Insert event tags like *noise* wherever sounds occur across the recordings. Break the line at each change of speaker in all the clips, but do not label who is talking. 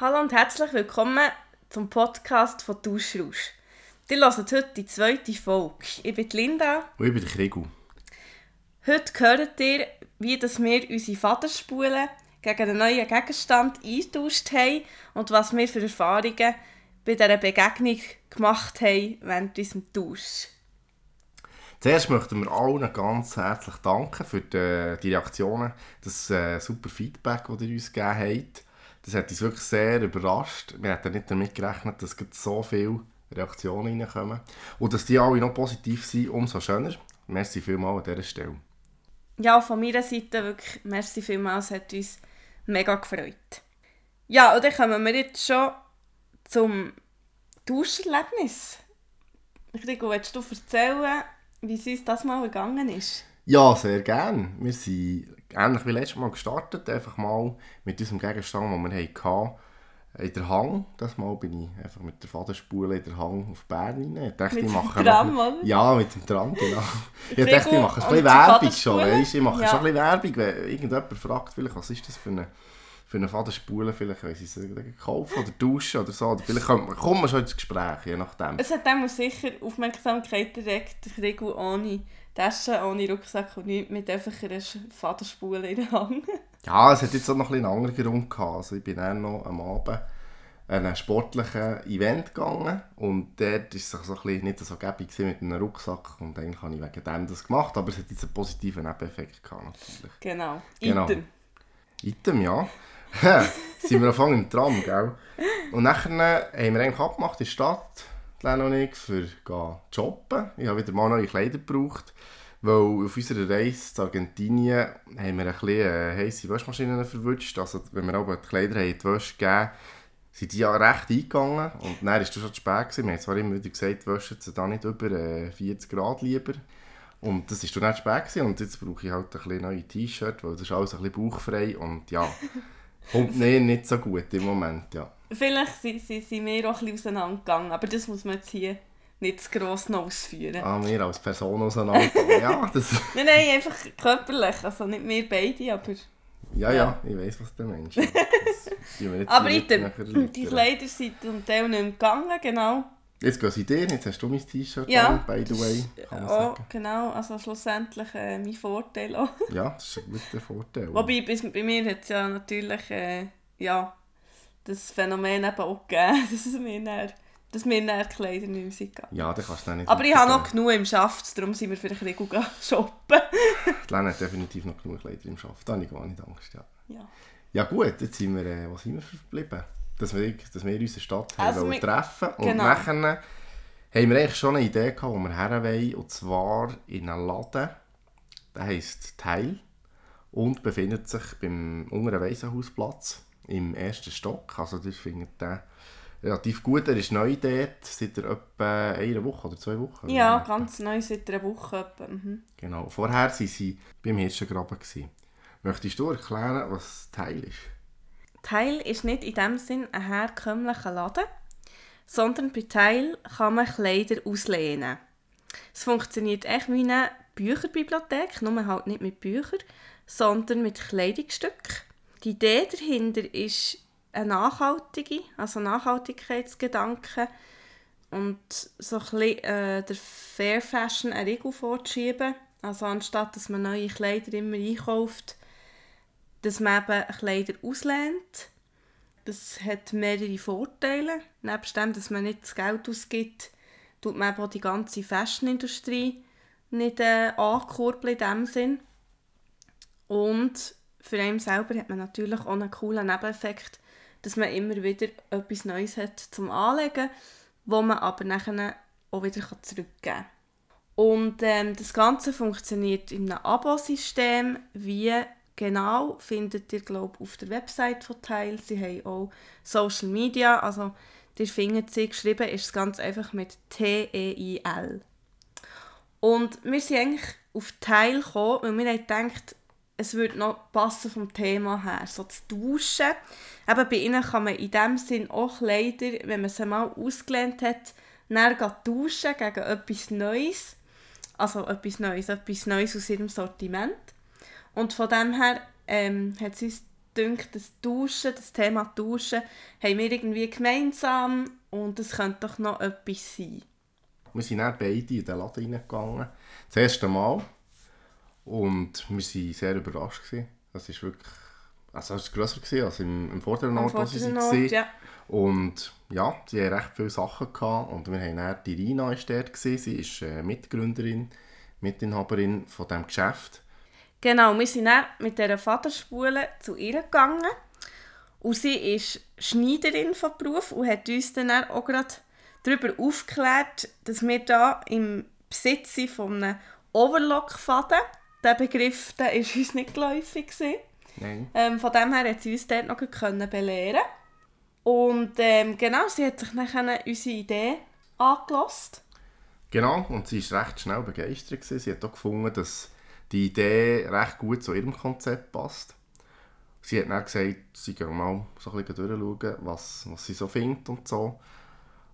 Hallo und herzlich willkommen zum Podcast von Duschrausch. Ihr hört heute die zweite Folge. Ich bin Linda.
Und ich bin Krigu.
Heute hört ihr, wie dass wir unsere Vaterspulen gegen einen neuen Gegenstand eingetauscht haben und was wir für Erfahrungen bei dieser Begegnung gemacht haben während unserem Tausch.
Zuerst möchten wir allen ganz herzlich danken für die, die Reaktionen, das äh, super Feedback, das ihr uns gegeben habt. Das hat uns wirklich sehr überrascht. Wir hätten nicht damit gerechnet, dass so viele Reaktionen reinkommen. Und dass die alle noch positiv sind, umso schöner. Merci vielmals an dieser Stelle.
Ja, von meiner Seite wirklich merci vielmals, hat uns mega gefreut. Ja, und dann kommen wir jetzt schon zum Tauscherlebnis. Rico, willst du erzählen, wie es uns das mal gegangen ist?
Ja, sehr gerne. Wir sind ähnlich wie letztes Mal gestartet, einfach mal mit unserem Gegenstand, den wir hatten, in der Hang. Das Mal bin ich einfach mit der Fadenspule in der Hang auf Bern rein. Ich dachte,
mit
ich mache
dem Tram,
noch? Ja, mit dem Tram, genau. *laughs* ich dachte, ich mache ein bisschen Werbung schon, weißt? Ich mache
Ja.
schon ein bisschen Werbung, wenn irgendjemand fragt, vielleicht, was ist das für eine, für eine Fadenspule, vielleicht weil sie es kaufen oder tauschen oder so. Oder vielleicht kommt man, kommt man schon ins Gespräch, je nachdem.
Es hat dem sicher Aufmerksamkeit direkt. Rico ohne Tasche, ohne Rucksack und nichts, mit einfach einer Fadenspule in der Hand. *laughs*
Ja, es hat jetzt auch noch ein einen anderen Grund gehabt. Also ich bin dann noch am Abend an einem sportlichen Event gegangen und dort war es so ein bisschen nicht so gäbig mit einem Rucksack und eigentlich habe ich wegen dem das gemacht, aber es hat jetzt einen positiven Nebeneffekt gehabt natürlich.
Genau.
Genau.
Item.
Item, ja. Sind wir angefangen im Tram, gell? Und nachher haben wir eigentlich abgemacht in der Stadt, Lena und ich, für zu shoppen. Ich habe wieder mal neue Kleider gebraucht, weil auf unserer Reise zu Argentinien haben wir ein bisschen äh, heisse Waschmaschinen verwünscht. Also wenn wir aber die Kleider haben die Wäsche gegeben sind die ja recht eingegangen und dann war es schon zu spät. Gewesen. Wir haben zwar immer wieder gesagt, waschen sie da nicht über äh, 40 Grad lieber. Und das war dann nicht spät gewesen. und jetzt brauche ich halt ein bisschen neue T-Shirt, weil das ist alles ein bisschen bauchfrei und ja, kommt mir nicht so gut im Moment, ja.
Vielleicht sind, sind, sind wir auch ein bisschen auseinandergegangen, aber das muss man jetzt hier nicht zu gross noch ausführen.
Ah, wir als Person auseinandergegangen. ja, das, *laughs*
Nein, nein, einfach körperlich. Also nicht wir beide, aber...
ja,
Ja.
ja, ich weiss, was der Mensch ist.
Aber die. Kleider sind zum Teil nicht mehr gegangen, genau.
Jetzt gehen sie dir, jetzt hast du mein T-Shirt
Ja,
by the way, kann man
Oh,
sagen.
genau, also schlussendlich äh, mein Vorteil auch. *laughs*
Ja, das ist ein guter Vorteil.
Wobei, bis, bei mir hat es ja natürlich äh, ja, das Phänomen eben auch gegeben, *laughs* dass mir dann, dass mir dann die Kleider nicht mehr gegangen.
Ja, dann kannst du nicht
Aber ich habe noch genug im Schaft, darum sind wir vielleicht ein bisschen *laughs* shoppen.
Die Lena hat definitiv noch genug Kleider im Schaft, da habe ich gar nicht Angst, ja.
Ja.
Ja gut, jetzt sind wir, äh, wo sind wir verblieben? Dass wir, dass wir unsere Stadt
Also wir-
treffen Und
genau.
nachher haben wir eigentlich schon eine Idee gehabt, wo wir her wollen. Und zwar in einem Laden, der heisst Teil und befindet sich beim unteren Waisenhausplatz im ersten Stock. Also das findet den relativ gut. Er ist neu dort, seit er etwa eine Woche oder zwei Wochen.
Ja, ganz neu seit einer Woche. etwa, Mhm.
Genau. Vorher waren sie beim Hirschengraben. gewesen. Möchtest du erklären, was Teil ist?
Teil ist nicht in dem Sinn ein herkömmlicher Laden, sondern bei Teil kann man Kleider auslehnen. Es funktioniert echt wie eine Bücherbibliothek, nur halt nicht mit Büchern, sondern mit Kleidungsstücken. Die Idee dahinter ist eine nachhaltige, also Nachhaltigkeitsgedanke und so ein bisschen äh, der Fair Fashion eine Regel vorzuschieben. Also anstatt dass man neue Kleider immer einkauft, dass man eben Kleider auslehnt. Das hat mehrere Vorteile. Nebst dem, dass man nicht das Geld ausgibt, tut man eben auch die ganze Fashionindustrie nicht äh, ankurbeln in dem Sinn. Und für einen selber hat man natürlich auch einen coolen Nebeneffekt, dass man immer wieder etwas Neues hat zum Anlegen, wo man aber nachher auch wieder zurückgeben kann. Und ähm, das Ganze funktioniert in einem Abo-System. Wie genau findet ihr, glaube auf der Website von Teil. Sie haben auch Social Media, also ihr findet sie, geschrieben ist es ganz einfach mit T-E-I-L. Und wir sind eigentlich auf Teil gekommen, weil wir haben es würde noch passen vom Thema her, so zu duschen. Eben bei ihnen kann man in dem Sinn auch Kleider, wenn man sie mal ausgelernt hat, dann tauschen gegen etwas Neues. Also etwas Neues, etwas Neues aus ihrem Sortiment. Und von dem her ähm, hat es uns gedacht, das Duschen, das Thema Duschen, haben wir irgendwie gemeinsam und es könnte doch noch etwas sein.
Wir sind dann beide in den Laden reingegangen. Das erste Mal. Und wir waren sehr überrascht. Gewesen. Das ist wirklich... Also es war grösser gewesen als im, im vorderen Ort, wo sie waren.
Ja.
Und ja, sie hatten recht viele Sachen. Gehabt. Und wir haben dann die Rina ist dort. Gewesen. Sie ist äh, Mitgründerin, Mitinhaberin von diesem Geschäft.
Genau, wir sind dann mit dieser Vaterspule zu ihr gegangen. Und sie ist Schneiderin von Beruf und hat uns dann auch gerade darüber aufgeklärt, dass wir da im Besitz sind von einem Overlock-Faden. Der Begriff der ist uns nicht geläufig.
Nein.
Ähm, von dem her hat sie uns dort noch können belehren Und ähm, genau, sie hat sich dann unsere Idee angelassen.
Genau, und sie war recht schnell begeistert. Sie hat auch gefunden, dass die Idee recht gut zu ihrem Konzept passt. Sie hat dann gesagt, sie gehen mal so ein bisschen durchschauen, was, was sie so findet und so.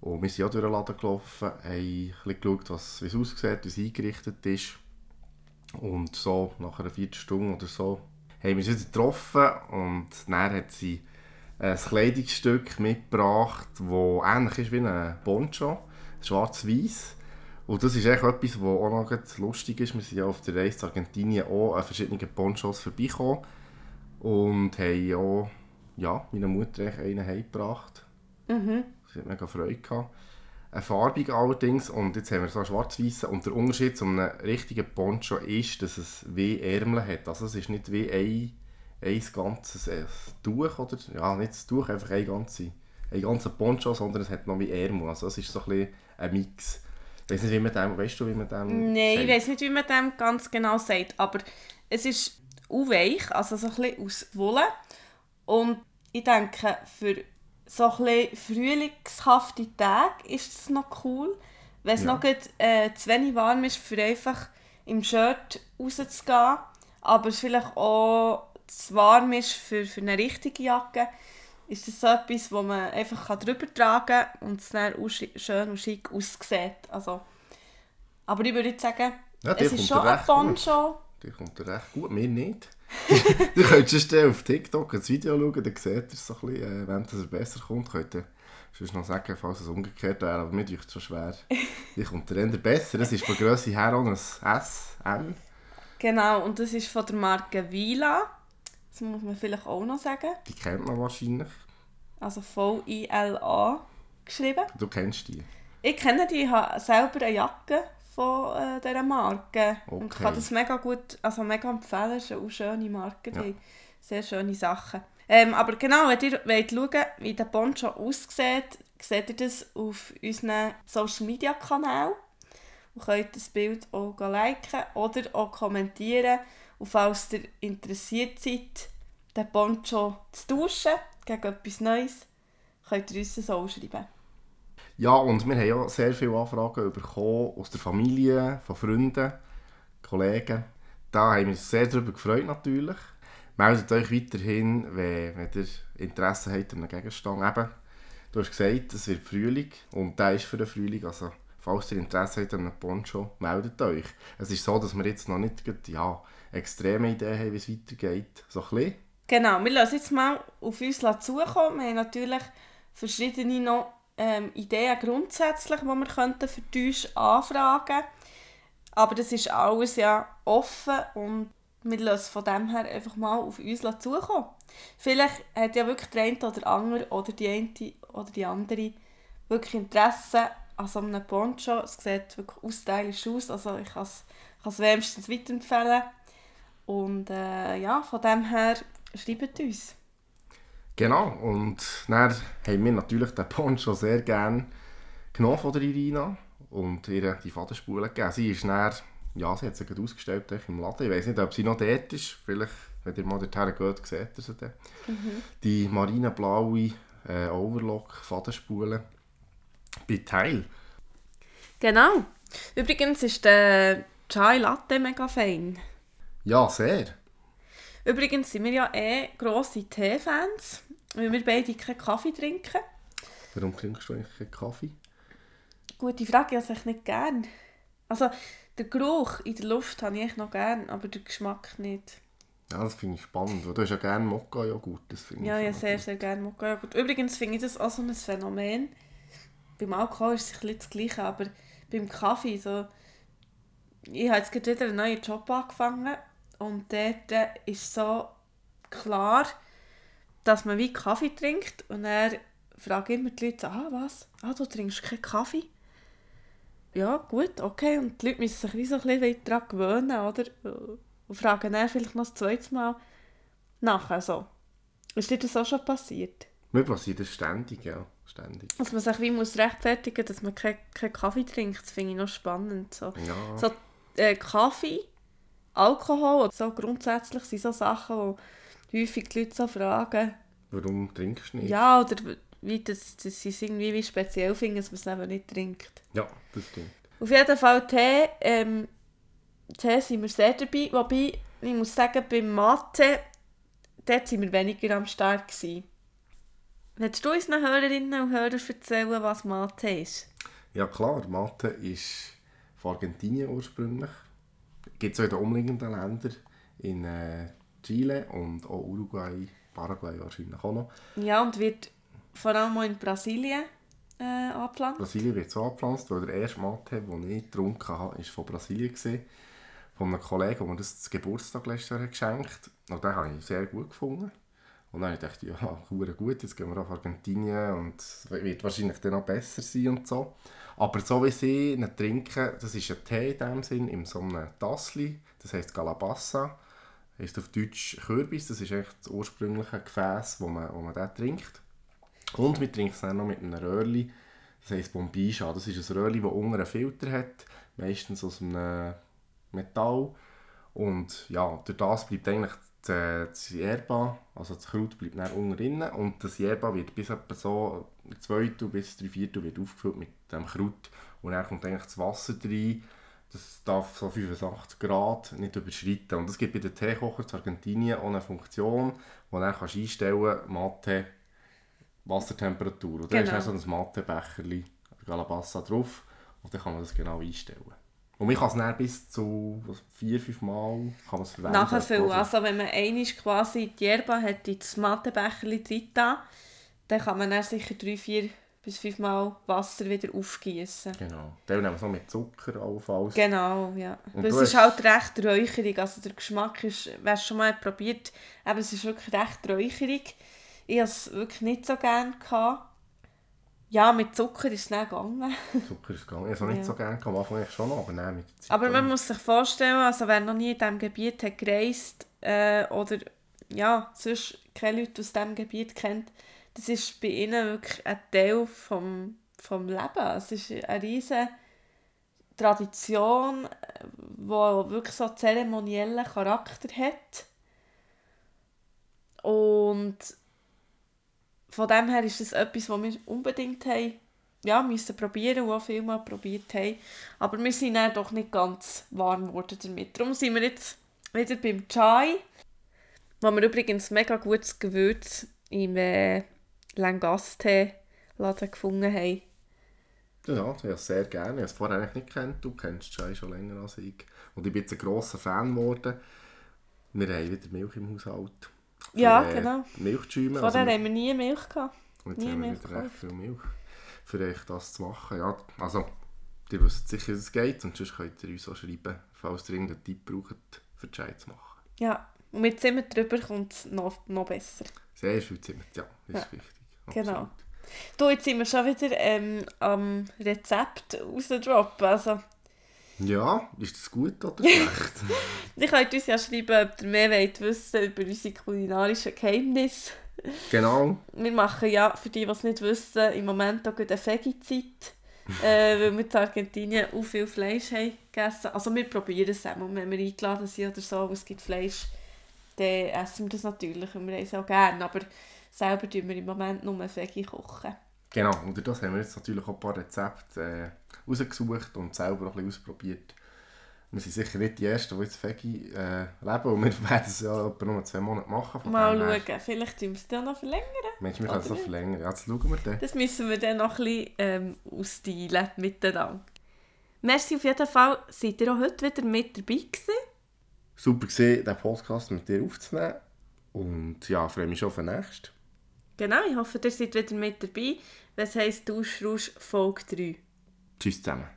Und wir sind auch durch den Laden gelaufen, haben ein geschaut, was, wie es aussieht, wie es eingerichtet ist. Und so, nach einer Viertelstunde oder so, haben wir uns wieder getroffen und dann hat sie ein Kleidungsstück mitgebracht, das ähnlich ist wie ein Poncho, schwarz-weiß. Und das ist echt etwas, was auch noch lustig ist. Wir sind ja auf der Reise zu Argentinien auch an verschiedenen Ponchos vorbeigekommen und haben auch ja, meiner Mutter einen heimgebracht.
Mhm.
Sie hat mega Freude gehabt. Ein farbig allerdings und jetzt haben wir so einen schwarz-weißen und der Unterschied zu einem richtigen Poncho ist, dass es wie Ärmel hat. Also es ist nicht wie ein, ein ganzes äh, Tuch oder ja, nicht das Tuch, einfach ein ganzer ein ganzer Poncho, sondern es hat noch wie Ärmel. Also es ist so ein, bisschen ein Mix. Ich weiß nicht, wie man dem, weißt du, wie man dem
Nein, ich
sagt?
weiß nicht, wie man dem ganz genau sagt, aber es ist weich, also so ein bisschen aus Wolle. Und ich denke, für so ein bisschen frühlingshafte Tage ist es noch cool, wenn es
Ja.
noch grad, äh, zu wenig warm ist, für einfach im Shirt rauszugehen, aber es vielleicht auch zu warm ist für, für eine richtige Jacke, ist das so etwas, wo man einfach drüber tragen kann und es dann schön und schick aussieht. Also, aber ich würde sagen,
Ja, dir
es ist schon ein. Poncho.
Die kommt dir recht gut, mir nicht. *laughs* du könntest sonst auf TikTok ein Video schauen, dann seht ihr es so ein bisschen, äh, wenn es besser kommt. Könnt ihr sonst noch sagen, falls es umgekehrt wäre, aber mir ist es schon schwer. *laughs* Die kommt der besser. Es ist von Grösse her auch ein S, M.
Genau, und das ist von der Marke Vila. Das muss man vielleicht auch noch sagen.
Die kennt man wahrscheinlich.
Also V-I-L-A geschrieben.
Du kennst die.
Ich kenne die, ich habe selber eine Jacke von äh, dieser Marke. Und
Okay.
kann das mega gut, also mega empfehlen. Es ist eine auch schöne Marke, die
Ja.
sehr schöne Sachen. Ähm, aber genau, wenn ihr wollt schauen wie der Poncho aussieht, seht ihr das auf unseren Social Media Kanal. Und könnt das Bild auch liken oder auch kommentieren. Und falls ihr interessiert seid, den Poncho zu tauschen gegen etwas Neues, könnt ihr uns das auch schreiben.
Ja, und wir haben auch sehr viele Anfragen bekommen aus der Familie, von Freunden, Kollegen. Da haben wir uns sehr darüber gefreut natürlich. Meldet euch weiterhin, wenn, wenn ihr Interesse habt an einem Gegenstand. Eben, du hast gesagt, es wird Frühling und der ist für den Frühling. Also, falls ihr Interesse habt an einem Poncho, meldet euch. Es ist so, dass wir jetzt noch nicht ja, extreme Ideen haben, wie es weitergeht. So ein.
Genau, wir lassen jetzt mal auf uns zukommen. Wir haben natürlich verschiedene noch, ähm, Ideen grundsätzlich, die wir könnten für uns anfragen Aber das ist alles ja offen und wir lassen von dem her einfach mal auf uns zukommen. Vielleicht hat ja wirklich der eine oder andere oder die eine oder die andere wirklich Interesse an so einem Poncho. Es sieht wirklich ausstylisch aus, also ich kann es wärmstens weiterempfehlen. Und äh, ja, von dem her schreibt uns.
Genau, und dann haben wir natürlich den Poncho sehr gerne genommen von der Irina und ihr die Fadenspule gegeben. Sie ist dann, ja, sie hat sie gerade ausgestellt im Laden. Ich weiß nicht, ob sie noch dort ist. Vielleicht, wenn ihr mal dorthin geht, seht ihr sie dann. Die marineblaue äh, Overlock-Fadenspule bei Teil.
Genau. Übrigens ist der Chai Latte mega fein.
Ja, sehr.
Übrigens sind wir ja eh grosse Tee-Fans, weil wir beide keinen Kaffee trinken.
Warum trinkst du eigentlich keinen Kaffee?
Gute Frage, ich habe es nicht gern. Also, den Geruch in der Luft habe ich noch gern, aber den Geschmack nicht.
Ja, das finde ich spannend. Du hast ja gerne Mokka-Joghurt. Das finde
Ja,
ich
ja, sehr,
gut.
sehr gerne Mokka-Joghurt. Übrigens finde ich das auch so ein Phänomen. Beim Alkohol ist es ein das Gleiche, aber beim Kaffee, so... Ich habe jetzt gerade wieder einen neuen Job angefangen und dort äh, ist so klar, dass man wie Kaffee trinkt und dann fragen immer die Leute, ah was, ah du trinkst keinen Kaffee? Ja, gut, okay. Und die Leute müssen sich wie so ein bisschen daran gewöhnen, oder? Und fragen dann vielleicht noch das zweite Mal nachher so. Ist dir das auch schon passiert?
Mir passiert das ständig, ja. Ständig.
Dass man sich wie muss rechtfertigen dass man keinen keinen Kaffee trinkt, das finde ich noch spannend. So,
Ja,
so äh, Kaffee, Alkohol, so grundsätzlich sind so Sachen, die häufig die Leute so fragen.
warum trinkst du nicht?
Ja, oder wie das, dass sie es irgendwie wie speziell finden, dass man es eben nicht trinkt.
Ja, das stimmt.
Auf jeden Fall Tee, ähm, Tee sind wir sehr dabei, wobei, ich muss sagen, beim Mathe, dort sind wir weniger am Start gewesen. Willst du unseren Hörerinnen und Hörern erzählen, was Mathe ist?
Ja klar, Mate ist von Argentinien ursprünglich. Gibt es auch in den umliegenden Ländern. In äh, Chile und auch Uruguay, Paraguay wahrscheinlich auch noch.
Ja, und wird vor allem auch in Brasilien äh, angepflanzt.
Brasilien wird so angepflanzt, weil der erste Mate, den ich getrunken habe, war von Brasilien. Gewesen. Von einem Kollegen, der mir das zum Geburtstag letztes Jahr hat geschenkt Und den habe ich sehr gut gefunden. Und dann dachte ich, ja, *laughs* gut, jetzt gehen wir auf Argentinien und es wird wahrscheinlich dann noch besser sein und so. Aber so wie sie ihn trinken, das ist ein Tee in dem Sinn, in so einem Tassli, das heisst Calabassa, heisst auf Deutsch Kürbis, das ist echt das ursprüngliche Gefäß, wo man, wo man den trinkt. Und wir trinken es dann noch mit einem Röhrli, das heisst Bombisha. Das ist ein Röhrli, das unten einen Filter hat, meistens aus einem Metall. Und ja, durch das bleibt eigentlich das Yerba, also das Kraut bleibt dann unten drin und das Yerba wird bis etwa so Zweitel bis drei Viertel wird aufgefüllt mit dem Kraut und dann kommt eigentlich das Wasser rein. Das darf so 85 Grad nicht überschreiten. Und es gibt bei den Teekochern in Argentinien auch eine Funktion, wo du dann kannst einstellen kannst, Mate Wassertemperatur. Und dann
Genau.
ist dann so ein Matebecherli Galabassa drauf und dann kann man das genau einstellen. Und man kann es dann bis zu vier, fünf Mal kann verwenden.
Nachfüllen.
Also,
Also wenn man einmal quasi die Yerba hat in das Mattebecherchen drin, dann kann man dann sicher drei, vier bis fünf Mal Wasser wieder aufgießen.
Genau. Dann nehmen wir es noch mit Zucker allenfalls.
Genau, ja.
Und
es ist
hast-
halt recht räucherig. Also der Geschmack ist, wer es schon mal probiert, eben, es ist wirklich recht räucherig. Ich hatte es wirklich nicht so gerne. Gehabt. Ja, mit Zucker ist es dann gegangen. *laughs*
Zucker ist gegangen. Ich habe es nicht
Ja.
so gerne gehabt. Am Anfang schon noch, aber nein, mit der Zeit
Aber man muss sich vorstellen, also wer noch nie in diesem Gebiet hat gereist äh, oder ja, sonst keine Leute aus diesem Gebiet kennt, das ist bei ihnen wirklich ein Teil vom, vom Leben. Es ist eine riesige Tradition, die wirklich so einen zeremoniellen Charakter hat. Und von dem her ist das etwas, was wir unbedingt haben, ja, müssen probieren und auch viel mal probiert haben. Aber wir sind dann doch nicht ganz warm geworden damit. Darum sind wir jetzt wieder beim Chai, wo wir übrigens mega gutes Gewürz im äh, Langaste-Laden gefunden haben.
Ja, ich sehr gerne. Ich habe es vorher eigentlich nicht kennt. Du kennst Chai schon länger als ich. Und ich bin jetzt ein grosser Fan geworden. Wir haben wieder Milch im Haushalt. Für,
Ja,
äh,
genau.
Milchschäume.
Vorher
wir-
haben wir nie Milch gehabt.
Jetzt
Nie
haben wir
Milch
wieder recht viel Milch, für euch das zu machen. Ja, also, ihr wisst sicher, wie es geht und sonst könnt ihr uns auch schreiben, falls ihr irgendeinen Tipp braucht, für Chai zu machen.
Ja, und mit Zimmer drüber kommt es noch, noch besser.
Sehr viel Zimmer, ja, das
Ja,
ist wichtig.
genau.
absolut.
Du, jetzt sind wir schon wieder ähm, am Rezept rausdroppen. Also,
Ja, ist das gut oder *laughs* schlecht?
ihr könnt uns ja schreiben, ob ihr mehr wollt wissen über unsere kulinarischen Geheimnisse.
genau,
Wir machen ja, für die, die es nicht wissen, im Moment auch eine Veggie-Zeit. äh, weil wir in Argentinien auch viel Fleisch haben gegessen. Also wir probieren es auch, mal, wenn wir eingeladen sind oder so, und es gibt Fleisch, dann essen wir das natürlich und wir haben es auch gerne. Aber selber tun wir im Moment nur Veggie kochen.
Genau. Und durch das haben wir jetzt natürlich auch ein paar Rezepte äh, rausgesucht und selber auch ein bisschen ausprobiert. Wir sind sicher nicht die Ersten, die jetzt Veggie äh, leben und wir werden es ja etwa nur zwei Monate machen. von
Mal
dem her-
schauen, vielleicht tun wir es dann noch verlängern.
Mensch, wir können es noch verlängern. Ja, jetzt schauen wir dann.
Das müssen wir dann noch ein bisschen ähm, aussteilen miteinander. Merci auf jeden Fall, seid ihr auch heute wieder mit dabei gewesen.
super gesehen, diesen Podcast mit dir aufzunehmen. Und ja, freue mich schon auf den nächsten.
Genau, ich hoffe, ihr seid wieder mit dabei, es heisst Duschrausch Folge 3.
Tschüss zusammen.